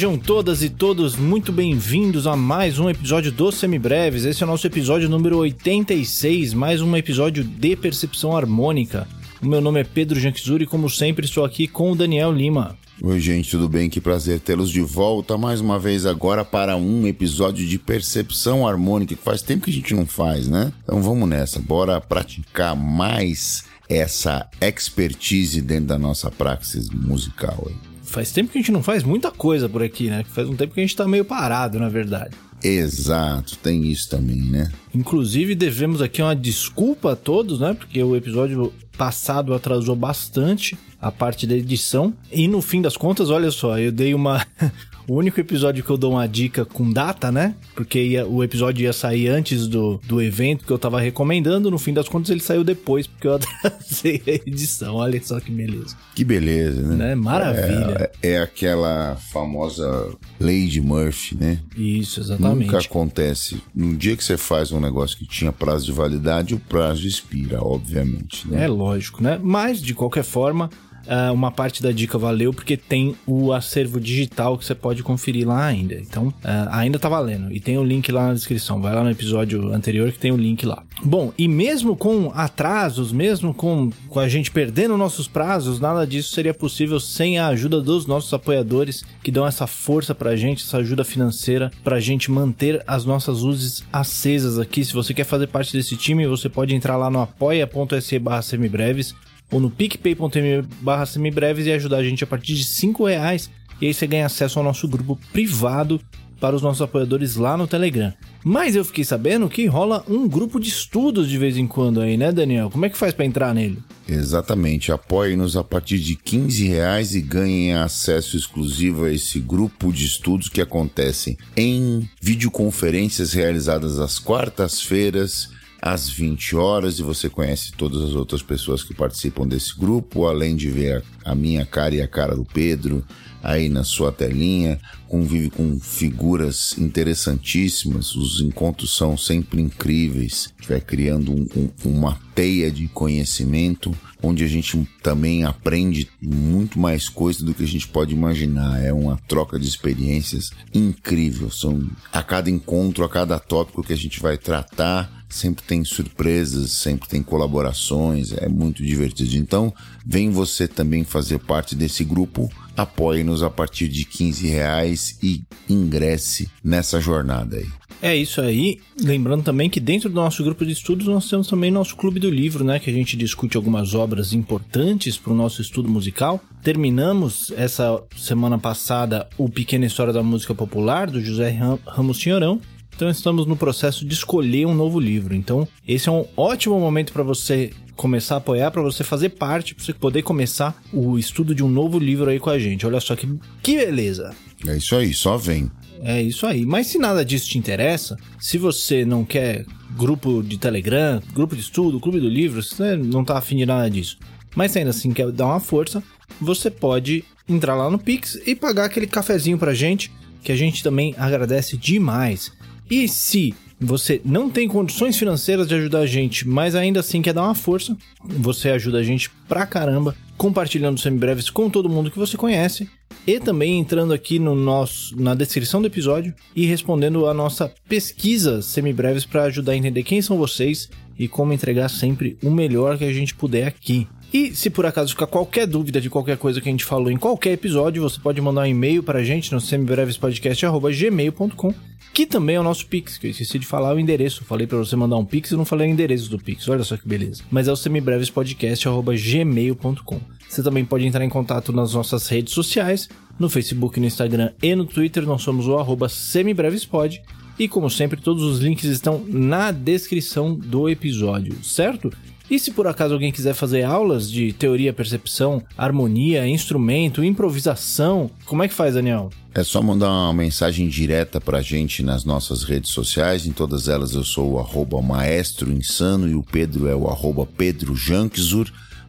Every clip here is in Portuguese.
Sejam todas e todos muito bem-vindos a mais um episódio do Semibreves. Esse é o nosso episódio número 86, mais um episódio de percepção harmônica. O meu nome é Pedro Janquizuri e, como sempre, estou aqui com o Daniel Lima. Oi, gente, tudo bem? Que prazer tê-los de volta mais uma vez agora para um episódio de percepção harmônica que faz tempo que a gente não faz, né? Então vamos nessa, bora praticar mais essa expertise dentro da nossa praxis musical aí faz tempo que a gente não faz muita coisa por aqui, né? Faz um tempo que a gente tá meio parado, na verdade. Exato, tem isso também, né? Inclusive, devemos aqui uma desculpa a todos, né? Porque o episódio passado atrasou bastante a parte da edição. E no fim das contas, olha só, eu dei uma. O único episódio que eu dou uma dica com data, né? Porque ia, o episódio ia sair antes do, do evento que eu tava recomendando. No fim das contas, ele saiu depois, porque eu atrasei a edição. Olha só que beleza. Que beleza, né? né? Maravilha. É, é, aquela famosa Lady Murphy, né? Isso, exatamente. Nunca acontece. No dia que você faz um negócio que tinha prazo de validade, o prazo expira, obviamente. Né? É lógico, né? Mas, de qualquer forma, uh, uma parte da dica valeu porque tem o acervo digital que você pode conferir lá ainda. Então, uh, ainda tá valendo. E tem o link lá na descrição. Vai lá no episódio anterior que tem o link lá. Bom, e mesmo com atrasos, mesmo com, com a gente perdendo nossos prazos, nada disso seria possível sem a ajuda dos nossos apoiadores que dão essa força pra gente, essa ajuda financeira pra gente manter as nossas luzes acesas aqui. Se você quer fazer parte desse time, você pode entrar lá no apoia.se barra semibreves ou no picpay.me barra semibreves e ajudar a gente a partir de 5 reais. E aí você ganha acesso ao nosso grupo privado para os nossos apoiadores lá no Telegram. Mas eu fiquei sabendo que rola um grupo de estudos de vez em quando aí, né, Daniel? Como é que faz para entrar nele? Exatamente. Apoie-nos a partir de 15 reais e ganhem acesso exclusivo a esse grupo de estudos que acontecem em videoconferências realizadas às quartas-feiras às 20 horas e você conhece todas as outras pessoas que participam desse grupo, além de ver a, minha cara e a cara do Pedro aí na sua telinha, convive com figuras interessantíssimas, os encontros são sempre incríveis, vai criando um, um, uma teia de conhecimento onde a gente também aprende muito mais coisas do que a gente pode imaginar. É uma troca de experiências incrível. São a cada encontro, a cada tópico que a gente vai tratar, sempre tem surpresas, sempre tem colaborações, é muito divertido. Então, vem você também fazer parte desse grupo, apoie-nos a partir de 15 reais e ingresse nessa jornada aí. É isso aí. Lembrando também que dentro do nosso grupo de estudos nós temos também nosso clube do livro, né? Que a gente discute algumas obras importantes para o nosso estudo musical. Terminamos essa semana passada o Pequena História da Música Popular, do José Ramos Tinhorão. Então estamos no processo de escolher um novo livro. Então esse é um ótimo momento para você começar a apoiar, para você fazer parte, para você poder começar o estudo de um novo livro aí com a gente. Olha só que, que beleza. É isso aí, só vem. É isso aí. Mas se nada disso te interessa, se você não quer grupo de Telegram, grupo de estudo, clube do livro, você não tá afim de nada disso, mas ainda assim quer dar uma força, você pode entrar lá no Pix e pagar aquele cafezinho pra gente, que a gente também agradece demais. E se você não tem condições financeiras de ajudar a gente, mas ainda assim quer dar uma força, você ajuda a gente pra caramba, compartilhando semibreves com todo mundo que você conhece e também entrando aqui no nosso na descrição do episódio e respondendo a nossa pesquisa semibreves para ajudar a entender quem são vocês e como entregar sempre o melhor que a gente puder aqui. E se por acaso ficar qualquer dúvida de qualquer coisa que a gente falou em qualquer episódio, você pode mandar um e-mail para a gente no semibrevespodcast.gmail.com que também é o nosso Pix, que eu esqueci de falar o endereço. Falei para você mandar um Pix e não falei o endereço do Pix. Olha só que beleza. Mas é o semibrevespodcast.gmail.com. Você também pode entrar em contato nas nossas redes sociais, no Facebook, no Instagram e no Twitter. Nós somos o arroba semibrevespod. E como sempre, todos os links estão na descrição do episódio, certo? E se por acaso alguém quiser fazer aulas de teoria, percepção, harmonia, instrumento, improvisação, como é que faz, Daniel? É só mandar uma mensagem direta pra gente nas nossas redes sociais. Em todas elas eu sou o arroba maestro insano e o Pedro é o arroba.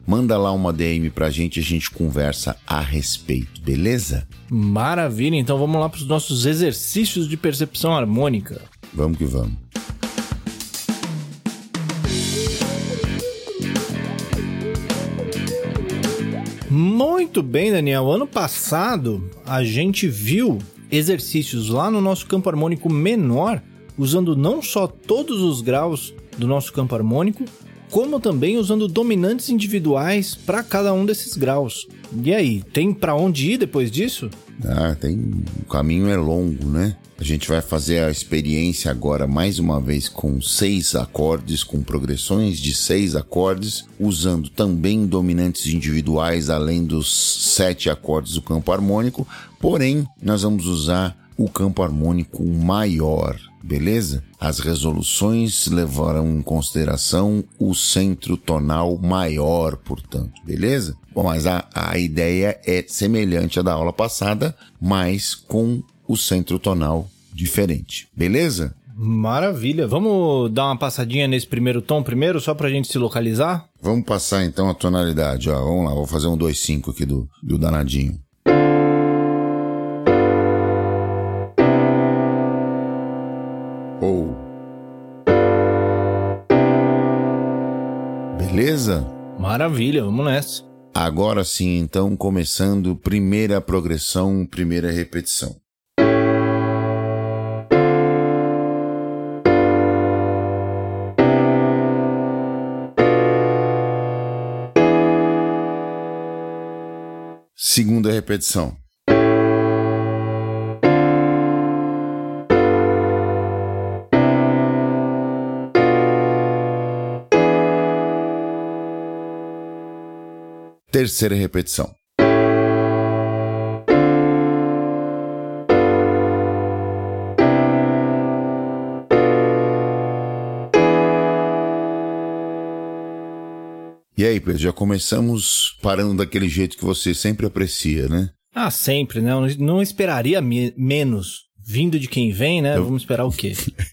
Manda lá uma DM pra gente e a gente conversa a respeito, beleza? Maravilha, então vamos lá pros nossos exercícios de percepção harmônica. Vamos que vamos. Muito bem, Daniel. Ano passado a gente viu exercícios lá no nosso campo harmônico menor, usando não só todos os graus do nosso campo harmônico, como também usando dominantes individuais para cada um desses graus. E aí, tem para onde ir depois disso? Ah, tem. O caminho é longo, né? A gente vai fazer a experiência agora mais uma vez com seis acordes, com progressões de seis acordes, usando também dominantes individuais além dos sete acordes do campo harmônico. Porém, nós vamos usar o campo harmônico maior, beleza? As resoluções levarão em consideração o centro tonal maior, portanto, beleza? Bom, mas a, a ideia é semelhante à da aula passada, mas com o centro tonal diferente, beleza? Maravilha. Vamos dar uma passadinha nesse primeiro tom primeiro, só pra gente se localizar? Vamos passar então a tonalidade, ó. Vamos lá, vou fazer um 2-5 aqui do, do danadinho. Ou. Beleza? Maravilha, vamos nessa. Agora sim, então, começando primeira progressão, primeira repetição. Segunda repetição. Terceira repetição. E aí, Pedro, já começamos parando daquele jeito que você sempre aprecia, né? Ah, sempre, né? Eu não esperaria me menos. Vindo de quem vem, né? Eu... Vamos esperar o quê?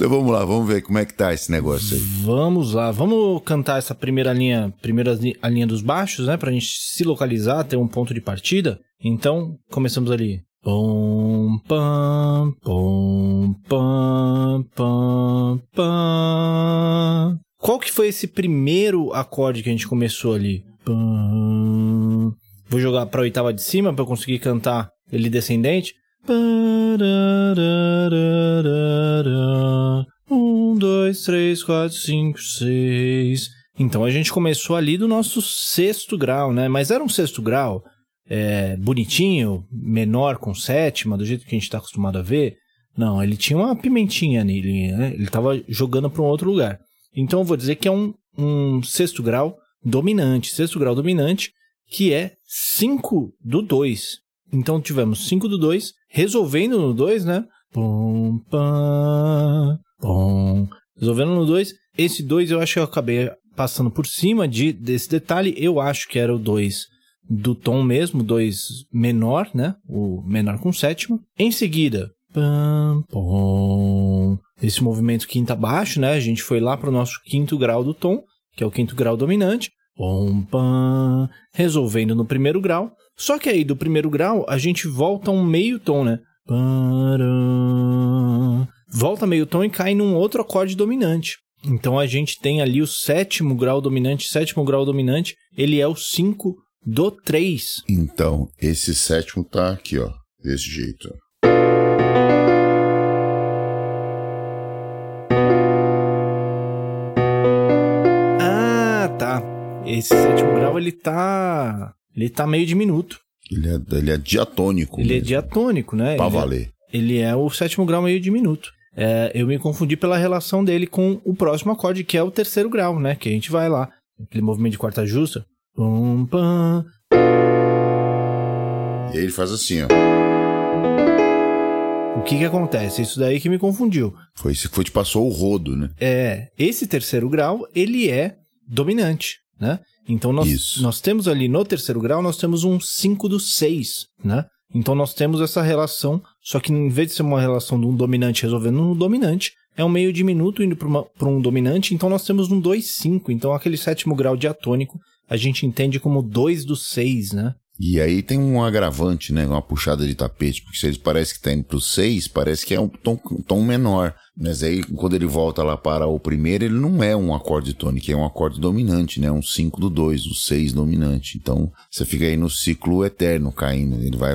então vamos lá, vamos ver como é que tá esse negócio aí. Vamos lá, vamos cantar essa primeira linha, primeira a linha dos baixos, né? Pra gente se localizar, ter um ponto de partida. Então, começamos ali. Pom, pam, pom, pam, pam, pam. Qual que foi esse primeiro acorde que a gente começou ali? Pam. Vou jogar pra oitava de cima para eu conseguir cantar ele descendente. Um, dois, três, quatro, cinco, seis. Então a gente começou ali do nosso sexto grau, né? Mas era um sexto grau é, bonitinho, menor com sétima, do jeito que a gente está acostumado a ver. Não, ele tinha uma pimentinha nele, né? Ele estava jogando para um outro lugar. Então eu vou dizer que é um, um sexto grau dominante, sexto grau dominante, que é 5 do 2. Então tivemos 5 do 2, resolvendo no 2, né? Pum, pam, pum. Resolvendo no 2. Esse 2 eu acho que eu acabei passando por cima de, desse detalhe. Eu acho que era o 2 do tom mesmo, 2 menor, né? O menor com sétima. Em seguida, pam, pum. Esse movimento quinta baixo, né? A gente foi lá para o nosso quinto grau do tom, que é o quinto grau dominante. Pom, pam, resolvendo no primeiro grau. Só que aí do primeiro grau a gente volta um meio tom, né? Volta meio tom e cai num outro acorde dominante. Então a gente tem ali o sétimo grau dominante, sétimo grau dominante, ele é o 5 do 3. Então, esse sétimo tá aqui, ó, desse jeito. Ah, tá. Esse sétimo grau ele tá ele tá meio diminuto. Ele é, ele é diatônico. Ele é mesmo. é diatônico, né? Pra ele valer. É, ele é o sétimo grau meio diminuto. É, eu me confundi pela relação dele com o próximo acorde, que é o terceiro grau, né? Que a gente vai lá. Aquele movimento de quarta justa. Pum, pam. E aí ele faz assim, ó. O que que acontece? Isso daí que me confundiu. Foi isso que foi te passou o rodo, né? É, esse terceiro grau, ele é dominante, né? Então nós, nós temos ali no terceiro grau, nós temos um 5 do 6, né? Então nós temos essa relação, só que em vez de ser uma relação de um dominante resolvendo um dominante, é um meio diminuto indo para um dominante, então nós temos um 2-5. Então aquele sétimo grau diatônico a gente entende como 2 do 6, né? E aí tem um agravante, né? Uma puxada de tapete, porque se eles parece que tá indo pro 6, parece que é um tom, um tom menor. Mas aí, quando ele volta lá para o primeiro, ele não é um acorde tônico, é um acorde dominante, né? Um 5 do 2, o 6 dominante. Então, você fica aí no ciclo eterno caindo. Ele vai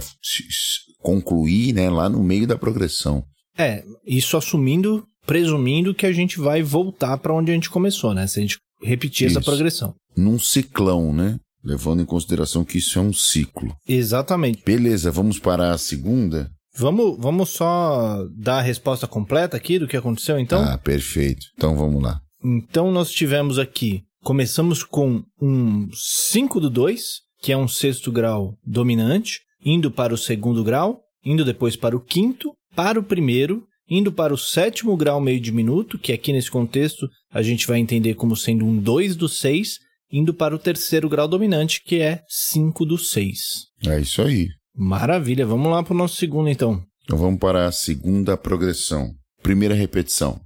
concluir, né, lá no meio da progressão. É, isso assumindo, presumindo que a gente vai voltar para onde a gente começou, né? Se a gente repetir isso. essa progressão. Num ciclão, né? Levando em consideração que isso é um ciclo. Exatamente. Beleza, vamos para a segunda? Vamos, vamos só dar a resposta completa aqui do que aconteceu, então? Ah, perfeito. Então vamos lá. Então nós tivemos aqui, começamos com um 5 do 2, que é um sexto grau dominante, indo para o segundo grau, indo depois para o quinto, para o primeiro, indo para o sétimo grau meio diminuto, que aqui nesse contexto a gente vai entender como sendo um 2 do 6, indo para o terceiro grau dominante, que é 5 do 6. É isso aí. Maravilha, vamos lá para o nosso segundo então. Então vamos para a segunda progressão. Primeira repetição.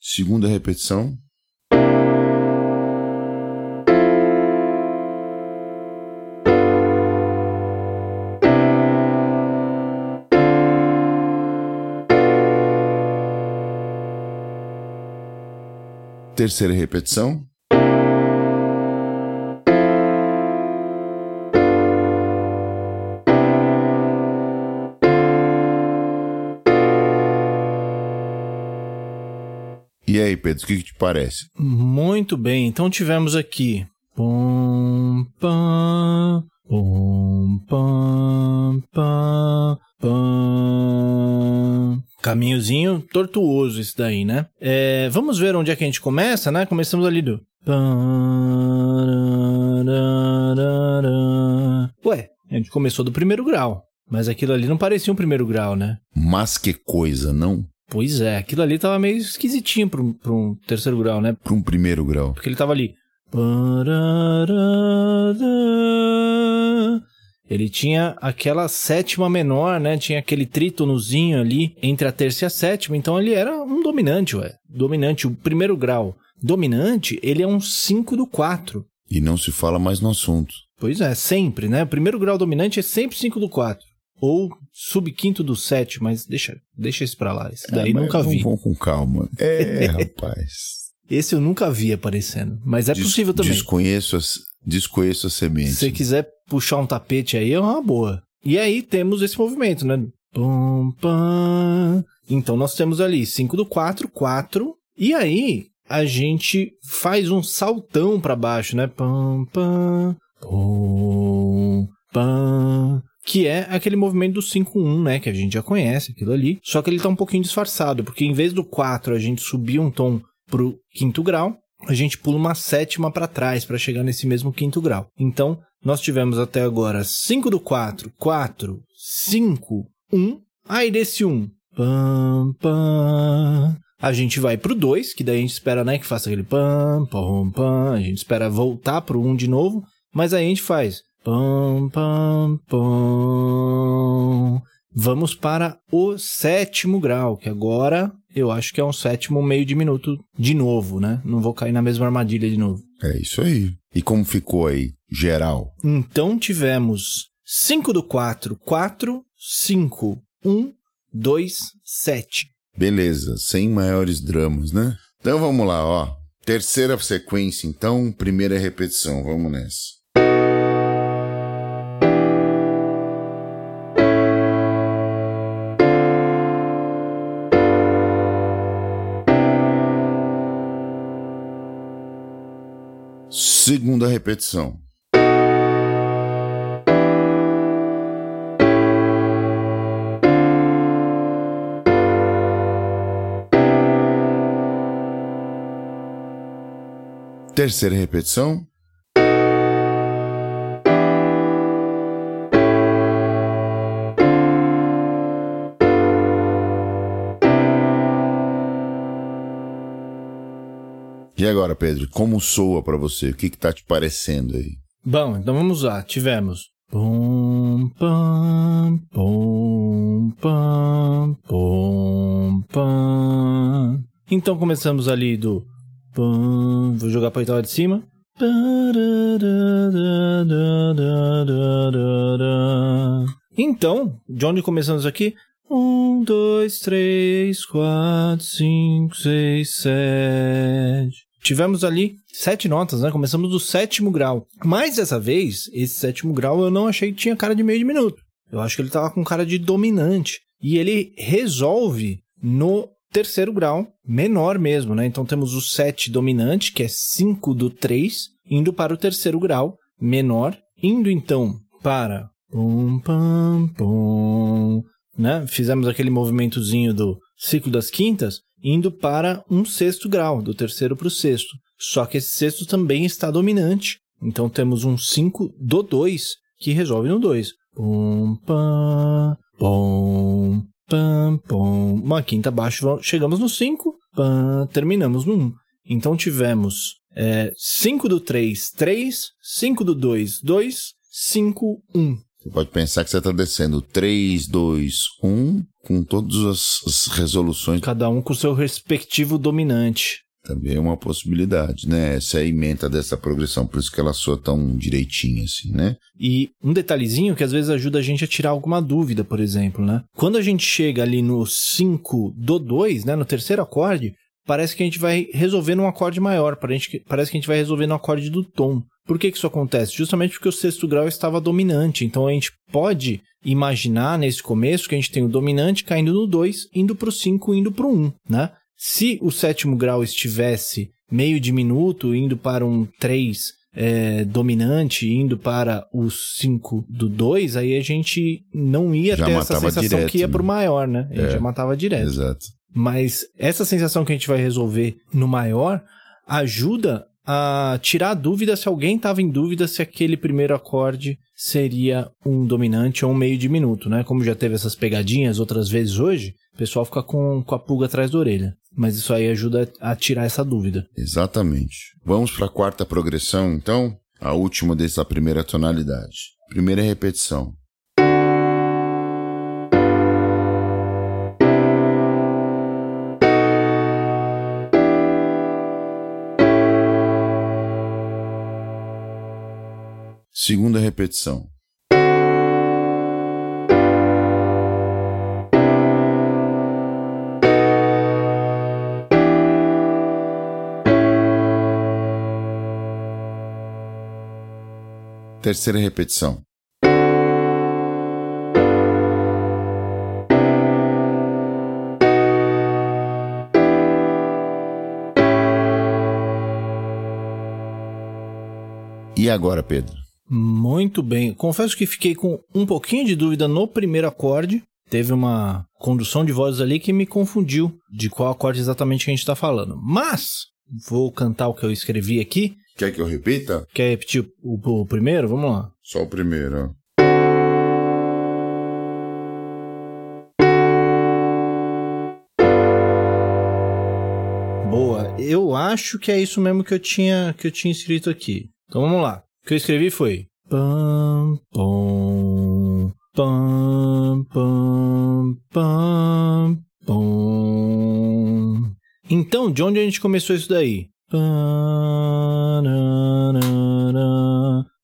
Segunda repetição. Terceira repetição. E aí, Pedro, o que, que te parece? Muito bem, então tivemos aqui. Tortuoso isso daí, né? É, vamos ver onde é que a gente começa, né? Começamos ali do... Ué, a gente começou do primeiro grau. Mas aquilo ali não parecia um primeiro grau, né? Mas que coisa, não? Pois é, aquilo ali tava meio esquisitinho para um, pra um terceiro grau, né? Para um primeiro grau. Porque ele tava ali. Ele tinha aquela sétima menor, né? Tinha aquele trítonozinho ali entre a terça e a sétima. Então ele era um dominante, ué. Dominante, o primeiro grau. Dominante, ele é um 5 do 4. E não se fala mais no assunto. Pois é, sempre, né? O primeiro grau dominante é sempre 5 do 4 ou subquinto do 7, mas deixa, deixa isso pra lá. Esse daí é, nunca vi. Vamos com calma. É, rapaz. Esse eu nunca vi aparecendo, mas é Des possível também. Desconheço as, desconheço as sementes. Se você quiser puxar um tapete aí, é uma boa. E aí temos esse movimento, né? Pum, pam. Então nós temos ali 5 do 4, 4. E aí a gente faz um saltão para baixo, né? Pam, pam, pum, pam que é aquele movimento do 5-1, né, que a gente já conhece, aquilo ali, só que ele tá um pouquinho disfarçado, porque em vez do 4 a gente subir um tom pro quinto grau, a gente pula uma sétima para trás para chegar nesse mesmo quinto grau. Então, nós tivemos até agora 5 do 4, 4, 5, 1, aí desse 1, pam, pam, a gente vai pro 2, que daí a gente espera, né, que faça aquele pam, pam, pam, a gente espera voltar pro 1 um de novo, mas aí a gente faz Pam, pam, pam. Vamos para o sétimo grau, que agora eu acho que é um sétimo meio de minuto de novo, né? Não vou cair na mesma armadilha de novo. É isso aí. E como ficou aí, geral? Então tivemos 5 do 4, 4, 5, 1, 2, 7. Beleza, sem maiores dramas, né? Então vamos lá, ó. Terceira sequência, então, primeira repetição, vamos nessa. Segunda repetição. Terceira repetição. E agora, Pedro, como soa para você? O que que tá te parecendo aí? Bom, então vamos lá. Tivemos Pum, pam, pum, pam, pum, pam. Então começamos ali do pam. Vou jogar pra oitava de cima. Então, de onde começamos aqui? Um, dois, três, quatro, cinco, seis, sete. Tivemos ali sete notas, né? Começamos do sétimo grau. Mas dessa vez, esse sétimo grau eu não achei que tinha cara de meio de minuto. Eu acho que ele tava com cara de dominante. E ele resolve no terceiro grau, menor mesmo, né? Então temos o 7 dominante, que é 5 do 3, indo para o terceiro grau, menor, indo então para pum pam pum, né? Fizemos aquele movimentozinho do ciclo das quintas, indo para um sexto grau, do terceiro para o sexto. Só que esse sexto também está dominante. Então temos um 5 do 2 que resolve no 2. Pum pam pum pam, pom, uma quinta abaixo, chegamos no 5, terminamos no 1. Um. Então tivemos 5 é, do 3, 3, 5 do 2, 2, 5, 1. Você pode pensar que você está descendo 3, 2, 1, com todas as, resoluções. Cada um com o seu respectivo dominante. Também é uma possibilidade, né? Essa é a emenda dessa progressão, por isso que ela soa tão direitinha assim, né? E um detalhezinho que às vezes ajuda a gente a tirar alguma dúvida, por exemplo, né? Quando a gente chega ali no 5 do 2, né, no terceiro acorde, parece que a gente vai resolver num acorde maior, parece que a gente vai resolver no acorde do tom. Por que, que isso acontece? Justamente porque o sexto grau estava dominante, então a gente pode imaginar nesse começo que a gente tem o dominante caindo no 2, indo para o 5, indo para o 1, né? Se o sétimo grau estivesse meio diminuto, indo para um 3 é, dominante, indo para o 5 do 2, aí a gente não ia já ter essa sensação direto, que ia né? para o maior, né? A gente é, já matava direto. Exato. Mas essa sensação que a gente vai resolver no maior ajuda a tirar a dúvida se alguém estava em dúvida se aquele primeiro acorde seria um dominante ou um meio diminuto, né? Como já teve essas pegadinhas outras vezes hoje, o pessoal fica com, com a pulga atrás da orelha. Mas isso aí ajuda a tirar essa dúvida. Exatamente. Vamos para a quarta progressão, então? A última dessa primeira tonalidade. Primeira repetição. Segunda repetição. Terceira repetição. E agora, Pedro? Muito bem. Confesso que fiquei com um pouquinho de dúvida no primeiro acorde. Teve uma condução de vozes ali que me confundiu de qual acorde exatamente que a gente está falando. Mas vou cantar o que eu escrevi aqui Quer que eu repita? Quer repetir o, o primeiro? Vamos lá. Só o primeiro. Boa. Eu acho que é isso mesmo que eu tinha que eu tinha escrito aqui. Então vamos lá. O que eu escrevi foi pam pam pam pam pam pam. Então, de onde a gente começou isso daí?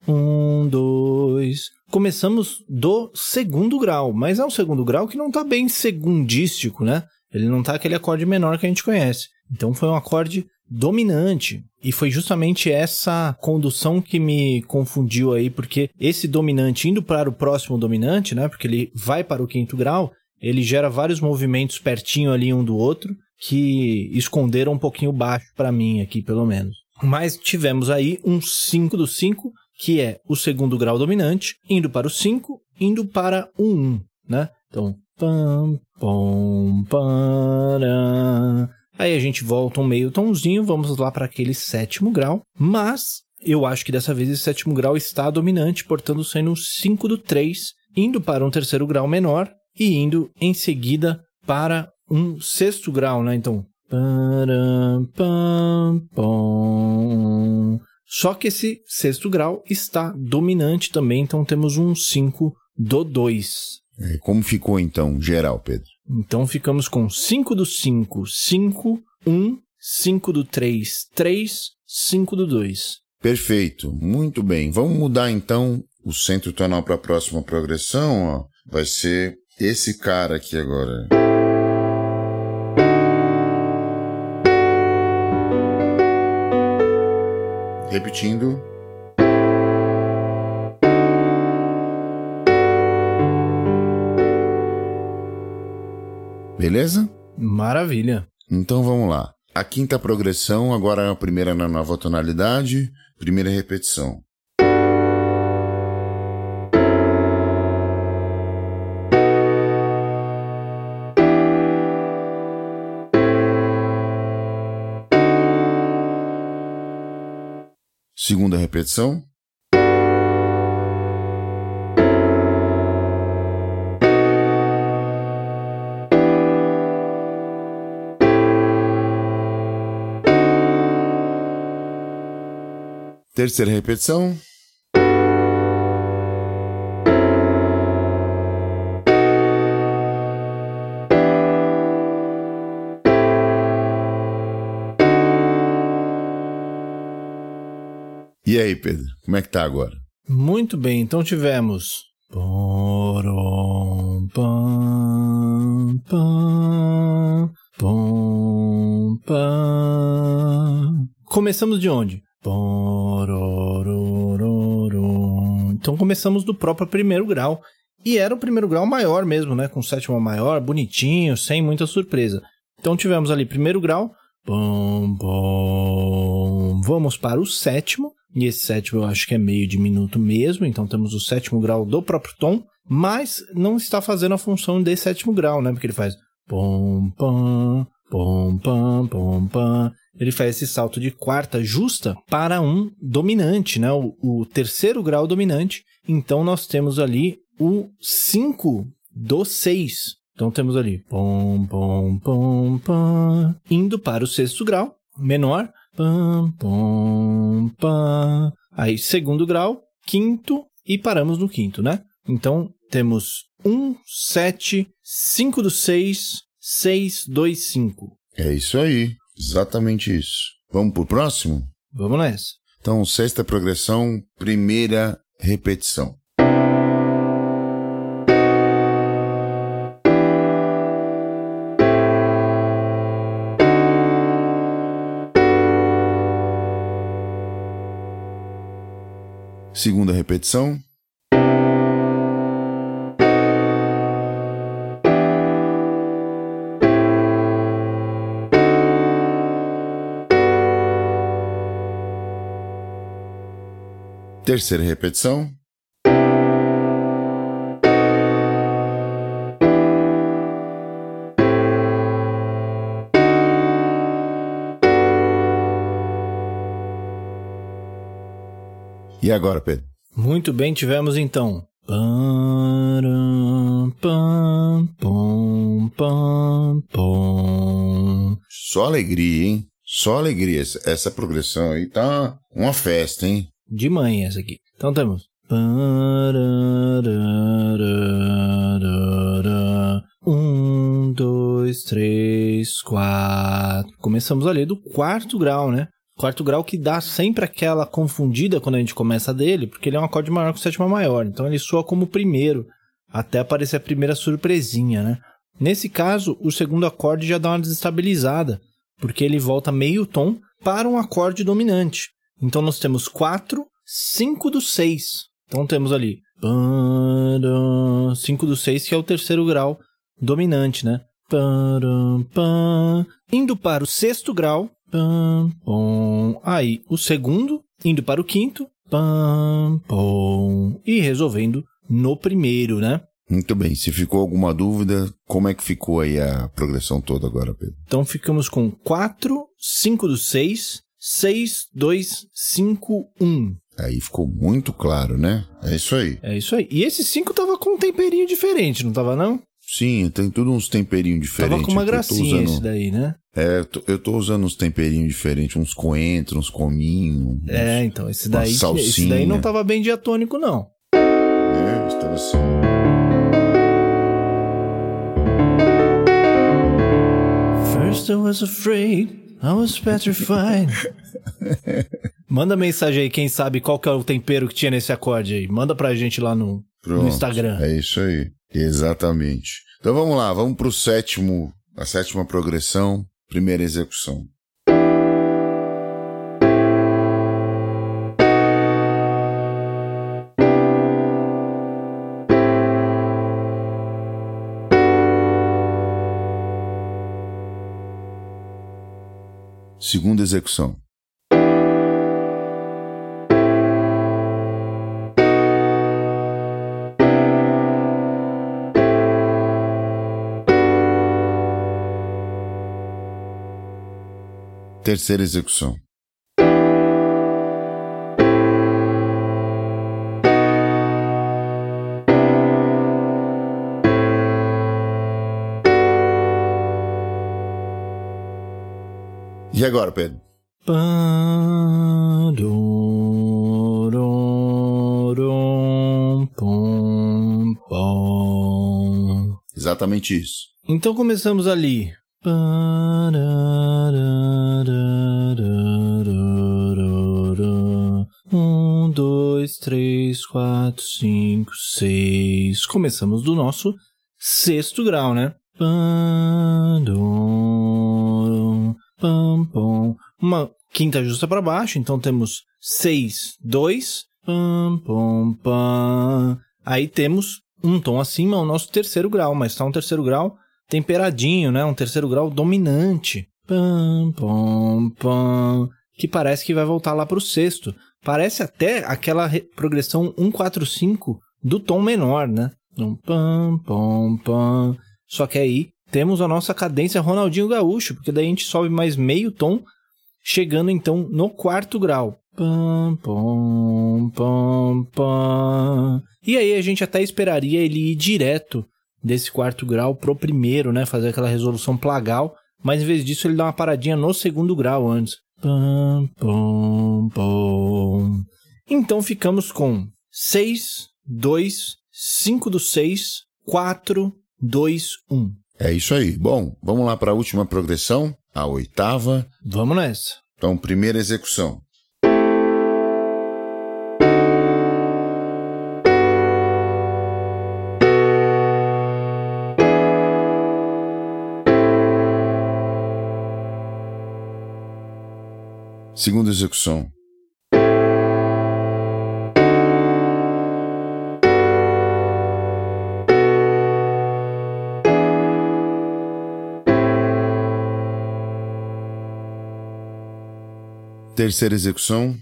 Um, dois. Começamos do segundo grau, mas é um segundo grau que não está bem segundístico, né? Ele não está aquele acorde menor que a gente conhece. Então foi um acorde dominante. E foi justamente essa condução que me confundiu aí, porque esse dominante indo para o próximo dominante, né? Porque ele vai para o quinto grau, ele gera vários movimentos pertinho ali um do outro que esconderam um pouquinho baixo para mim aqui, pelo menos. Mas tivemos aí um 5 do 5, que é o segundo grau dominante, indo para o 5, indo para o 1, né? Então, pam, pom, para. Aí a gente volta um meio tomzinho, vamos lá para aquele sétimo grau, mas eu acho que dessa vez esse sétimo grau está dominante, portanto sendo um 5 do 3, indo para um terceiro grau menor e indo em seguida para um sexto grau, né? Então. Só que esse sexto grau está dominante também, então temos um 5 do 2. É, como ficou então, geral, Pedro? Então ficamos com 5 do 5, 5, 1, 5 do 3, 3, 5 do 2. Perfeito, muito bem. Vamos mudar então o centro tonal para a próxima progressão. Ó. Vai ser esse cara aqui agora. Repetindo. Beleza? Maravilha. Então vamos lá. A quinta progressão agora é a primeira na nova tonalidade, primeira repetição. Segunda repetição. Terceira repetição. E aí, Pedro, como é que tá agora? Muito bem, então tivemos. Porom, pam, pam, pom. Começamos de onde? Então começamos do próprio primeiro grau. E era o primeiro grau maior mesmo, né? Com sétima maior, bonitinho, sem muita surpresa. Então tivemos ali primeiro grau. Bom, bom. Vamos para o sétimo. E esse sétimo eu acho que é meio diminuto mesmo. Então temos o sétimo grau do próprio tom. Mas não está fazendo a função de sétimo grau, né? Porque ele faz pom, pam, pom, pam, pom, pam ele faz esse salto de quarta justa para um dominante, né? O, o terceiro grau dominante. Então nós temos ali o 5 do 6. Então temos ali pom, pom, pom, pom, indo para o sexto grau menor. Pam, pom, pam. Aí segundo grau, quinto e paramos no quinto, né? Então temos 1, 7, 5 do 6, 6, 2, 5. É isso aí. Exatamente isso. Vamos pro próximo? Vamos nessa. Então, sexta progressão, primeira repetição. Segunda repetição. Terceira repetição. E agora, Pedro? Muito bem, tivemos então. Só alegria, hein? Só alegria. Essa progressão aí tá uma festa, hein? De mãe essa aqui. Então temos. Um, dois, três, quatro. Começamos ali do quarto grau, né? Quarto grau que dá sempre aquela confundida quando a gente começa dele, porque ele é um acorde maior que sétima maior. Então ele soa como primeiro, até aparecer a primeira surpresinha, né? Nesse caso, o segundo acorde já dá uma desestabilizada, porque ele volta meio tom para um acorde dominante. Então nós temos 4, 5 do 6. Então temos ali 5 do 6, que é o terceiro grau dominante, né? Indo para o sexto grau. Aí o segundo, indo para o quinto. E resolvendo no primeiro, né? Muito bem. Se ficou alguma dúvida, como é que ficou aí a progressão toda agora, Pedro? Então ficamos com 4, 5 do 6, 6, 2, 5, 1. Aí ficou muito claro, né? É isso aí. É isso aí. E esse 5 tava com um temperinho diferente, não tava não? Sim, tem tudo uns temperinhos diferentes. Tava com uma gracinha usando... esse daí, né? É, eu tô usando uns temperinhos diferentes, uns coentros, uns cominhos. É, então, esse daí, esse daí não tava bem diatônico, não. É, estava assim. First I was afraid I was petrified. Manda mensagem aí, quem sabe qual que é o tempero que tinha nesse acorde aí. Manda pra gente lá no, Pronto, no Instagram. É isso aí. Exatamente. Então vamos lá, vamos pro sétimo, a sétima progressão, primeira execução. Segunda execução. Terceira execução. E agora, Pedro? Exatamente isso. Então começamos ali. Um, dois, três, quatro, cinco, seis. Começamos do nosso sexto grau, né? Pam. Uma quinta justa para baixo, então temos 6, 2, pam, pam, pam. Aí temos um tom acima, o nosso terceiro grau, mas está um terceiro grau temperadinho, né? Um terceiro grau dominante. Pam, pam, pam. Que parece que vai voltar lá para o sexto. Parece até aquela progressão 1, 4, 5 do tom menor, né? Um pam, pam, pam. Só que aí temos a nossa cadência Ronaldinho Gaúcho, porque daí a gente sobe mais meio tom, chegando então no quarto grau. Pam, pam, pam, pam. E aí a gente até esperaria ele ir direto desse quarto grau pro primeiro, né? Fazer aquela resolução plagal. Mas em vez disso, ele dá uma paradinha no segundo grau antes. Pam, pam, pam. Então ficamos com 6, 2, 5 do 6, 4, 2, 1. É isso aí. Bom, vamos lá para a última progressão, a oitava. Vamos nessa. Então, primeira execução. Segunda execução. Terceira execução.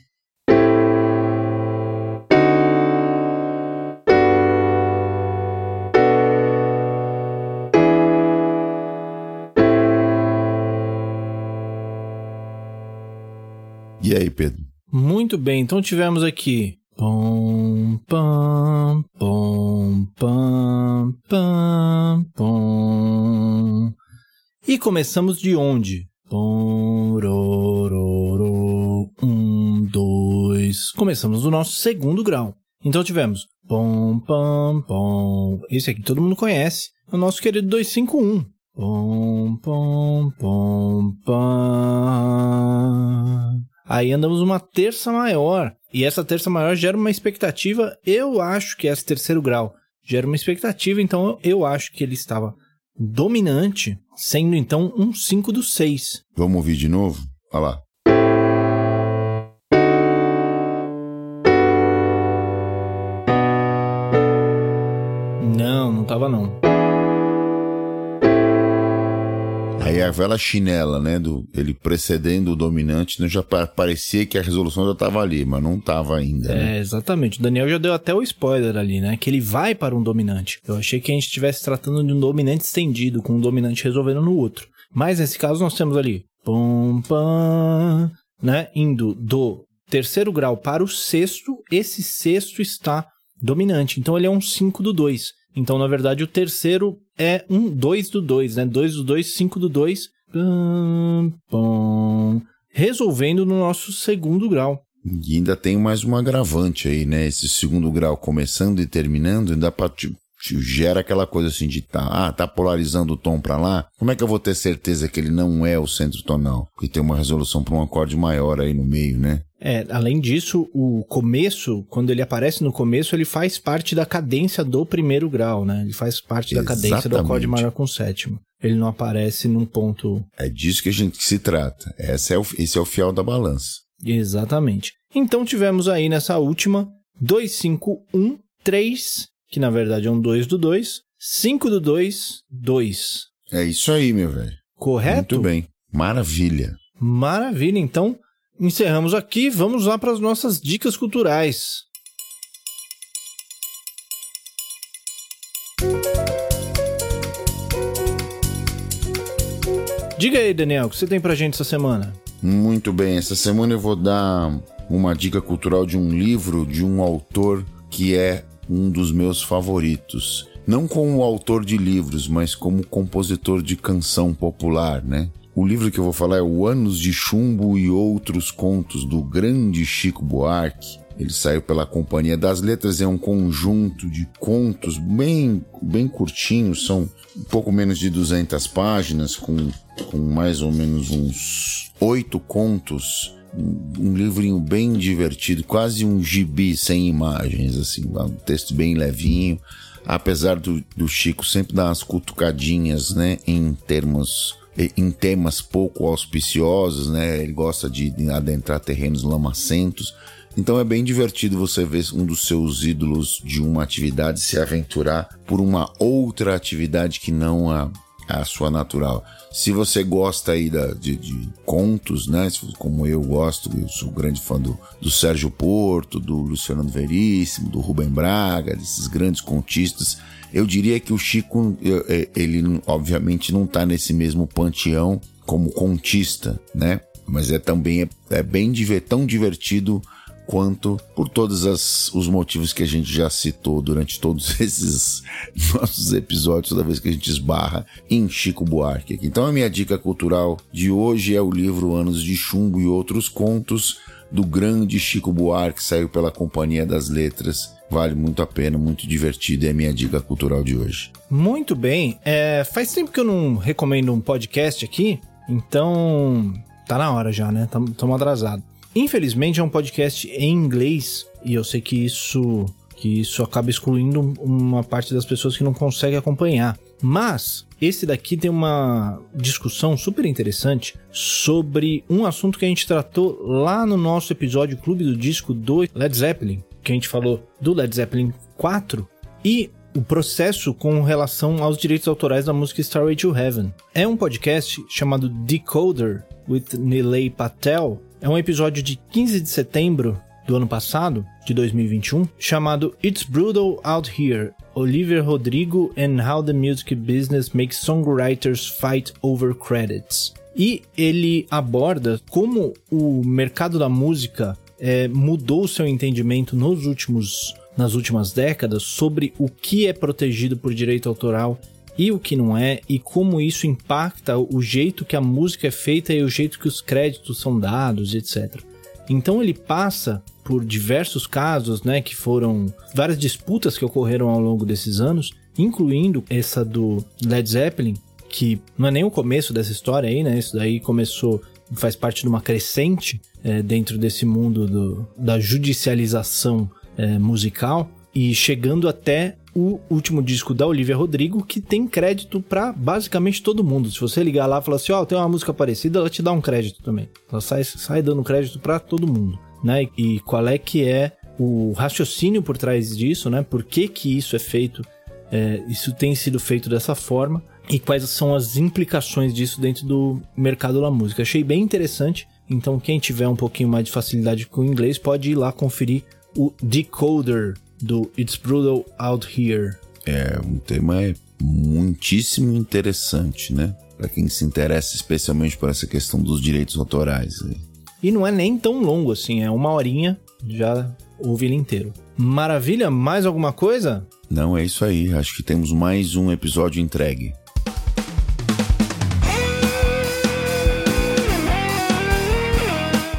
E aí, Pedro? Muito bem, então tivemos aqui. Pom, pam, pom, pam, pam, pom. E começamos de onde? Começamos o nosso segundo grau. Então tivemos pom, pom, pom. Esse aqui todo mundo conhece. É o nosso querido 251. Pom, pom, pom, pom. Aí andamos uma terça maior. E essa terça maior gera uma expectativa. Eu acho que é esse terceiro grau gera uma expectativa. Então eu acho que ele estava dominante, sendo então um 5 do 6. Vamos ouvir de novo? Olha lá. Tava não. Aí a vela chinela, né, do, ele precedendo o dominante, né, já parecia que a resolução já estava ali, mas não estava ainda. Né? É, exatamente. O Daniel já deu até o spoiler ali, né, que ele vai para um dominante. Eu achei que a gente estivesse tratando de um dominante estendido, com um dominante resolvendo no outro. Mas nesse caso nós temos ali, pum, pam, né, indo do terceiro grau para o sexto, esse sexto está dominante. Então ele é um 5 do 2. Então, na verdade, o terceiro é um 2 do 2, né? 2 do 2, 5 do 2. Resolvendo no nosso segundo grau. E ainda tem mais um agravante aí, né? Esse segundo grau começando e terminando, ainda para gera aquela coisa assim de tá, ah, tá polarizando o tom para lá. Como é que eu vou ter certeza que ele não é o centro tonal? Porque tem uma resolução para um acorde maior aí no meio, né? É, além disso, o começo, quando ele aparece no começo, ele faz parte da cadência do primeiro grau, né? Ele faz parte da Exatamente. cadência do acorde maior com sétimo. Ele não aparece num ponto. É disso que a gente se trata. Esse é o, esse é o fiel da balança. Exatamente. Então tivemos aí nessa última 2, 5, 1, 3, que na verdade é um 2 do 2, 5 do 2, 2. É isso aí, meu velho. Correto? Muito bem. Maravilha. Maravilha. Então, encerramos aqui. Vamos lá para as nossas dicas culturais. Diga aí, Daniel, o que você tem pra gente essa semana? Muito bem, essa semana eu vou dar uma dica cultural de um livro de um autor que é um dos meus favoritos. Não como autor de livros, mas como compositor de canção popular, né? O livro que eu vou falar é O Anos de Chumbo e Outros Contos, do grande Chico Buarque. Ele saiu pela Companhia das Letras, é um conjunto de contos bem, bem curtinhos, são um pouco menos de 200 páginas, com, com mais ou menos uns oito contos um livrinho bem divertido, quase um gibi sem imagens, assim, um texto bem levinho, apesar do, do Chico sempre dar umas cutucadinhas, né, em termos em temas pouco auspiciosos, né? Ele gosta de adentrar terrenos lamacentos. Então é bem divertido você ver um dos seus ídolos de uma atividade se aventurar por uma outra atividade que não a, a sua natural. Se você gosta aí da, de, de, contos, né? Como eu gosto, eu sou grande fã do, do Sérgio Porto, do Luciano Veríssimo, do Rubem Braga, desses grandes contistas. Eu diria que o Chico, é, ele obviamente não está nesse mesmo panteão como contista, né? Mas é também é, é bem tão divertido quanto por todos as, os motivos que a gente já citou durante todos esses nossos episódios, toda vez que a gente esbarra em Chico Buarque. Então a minha dica cultural de hoje é o livro Anos de Chumbo e Outros Contos, do grande Chico Buarque, saiu pela Companhia das Letras. Vale muito a pena, muito divertido, é a minha dica cultural de hoje. Muito bem. É, faz tempo que eu não recomendo um podcast aqui, então tá na hora já, né? Estamos atrasados. Infelizmente é um podcast em inglês e eu sei que isso que isso acaba excluindo uma parte das pessoas que não consegue acompanhar. Mas esse daqui tem uma discussão super interessante sobre um assunto que a gente tratou lá no nosso episódio Clube do Disco do Led Zeppelin, que a gente falou do Led Zeppelin 4 e o processo com relação aos direitos autorais da música Starway to Heaven. É um podcast chamado Decoder with Nilay Patel, é um episódio de 15 de setembro do ano passado, de 2021, chamado It's Brutal Out Here. Oliver Rodrigo and How the Music Business Makes Songwriters Fight Over Credits. E ele aborda como o mercado da música é, mudou seu entendimento nos últimos, nas últimas décadas sobre o que é protegido por direito autoral e o que não é, e como isso impacta o jeito que a música é feita e o jeito que os créditos são dados, etc. Então ele passa por diversos casos, né, que foram várias disputas que ocorreram ao longo desses anos, incluindo essa do Led Zeppelin, que não é nem o começo dessa história aí, né? Isso daí começou, faz parte de uma crescente é, dentro desse mundo do, da judicialização é, musical e chegando até o último disco da Olivia Rodrigo, que tem crédito para basicamente todo mundo. Se você ligar lá e falar assim, ó, oh, tem uma música parecida, ela te dá um crédito também. Ela sai, sai dando crédito para todo mundo, né? E qual é que é o raciocínio por trás disso, né? Por que que isso é feito, é, isso tem sido feito dessa forma e quais são as implicações disso dentro do mercado da música. Achei bem interessante, então quem tiver um pouquinho mais de facilidade com o inglês pode ir lá conferir o Decoder do It's Brutal Out Here. É, um tema é muitíssimo interessante, né? Para quem se interessa especialmente por essa questão dos direitos autorais. E não é nem tão longo assim, é uma horinha, já ouve ele inteiro. Maravilha, mais alguma coisa? Não, é isso aí. Acho que temos mais um episódio entregue.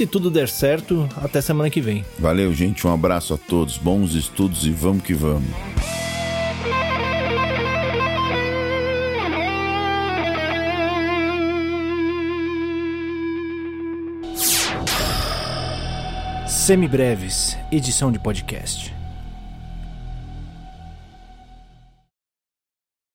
se tudo der certo, até semana que vem. Valeu, gente. Um abraço a todos. Bons estudos e vamos que vamos. Semibreves, edição de podcast.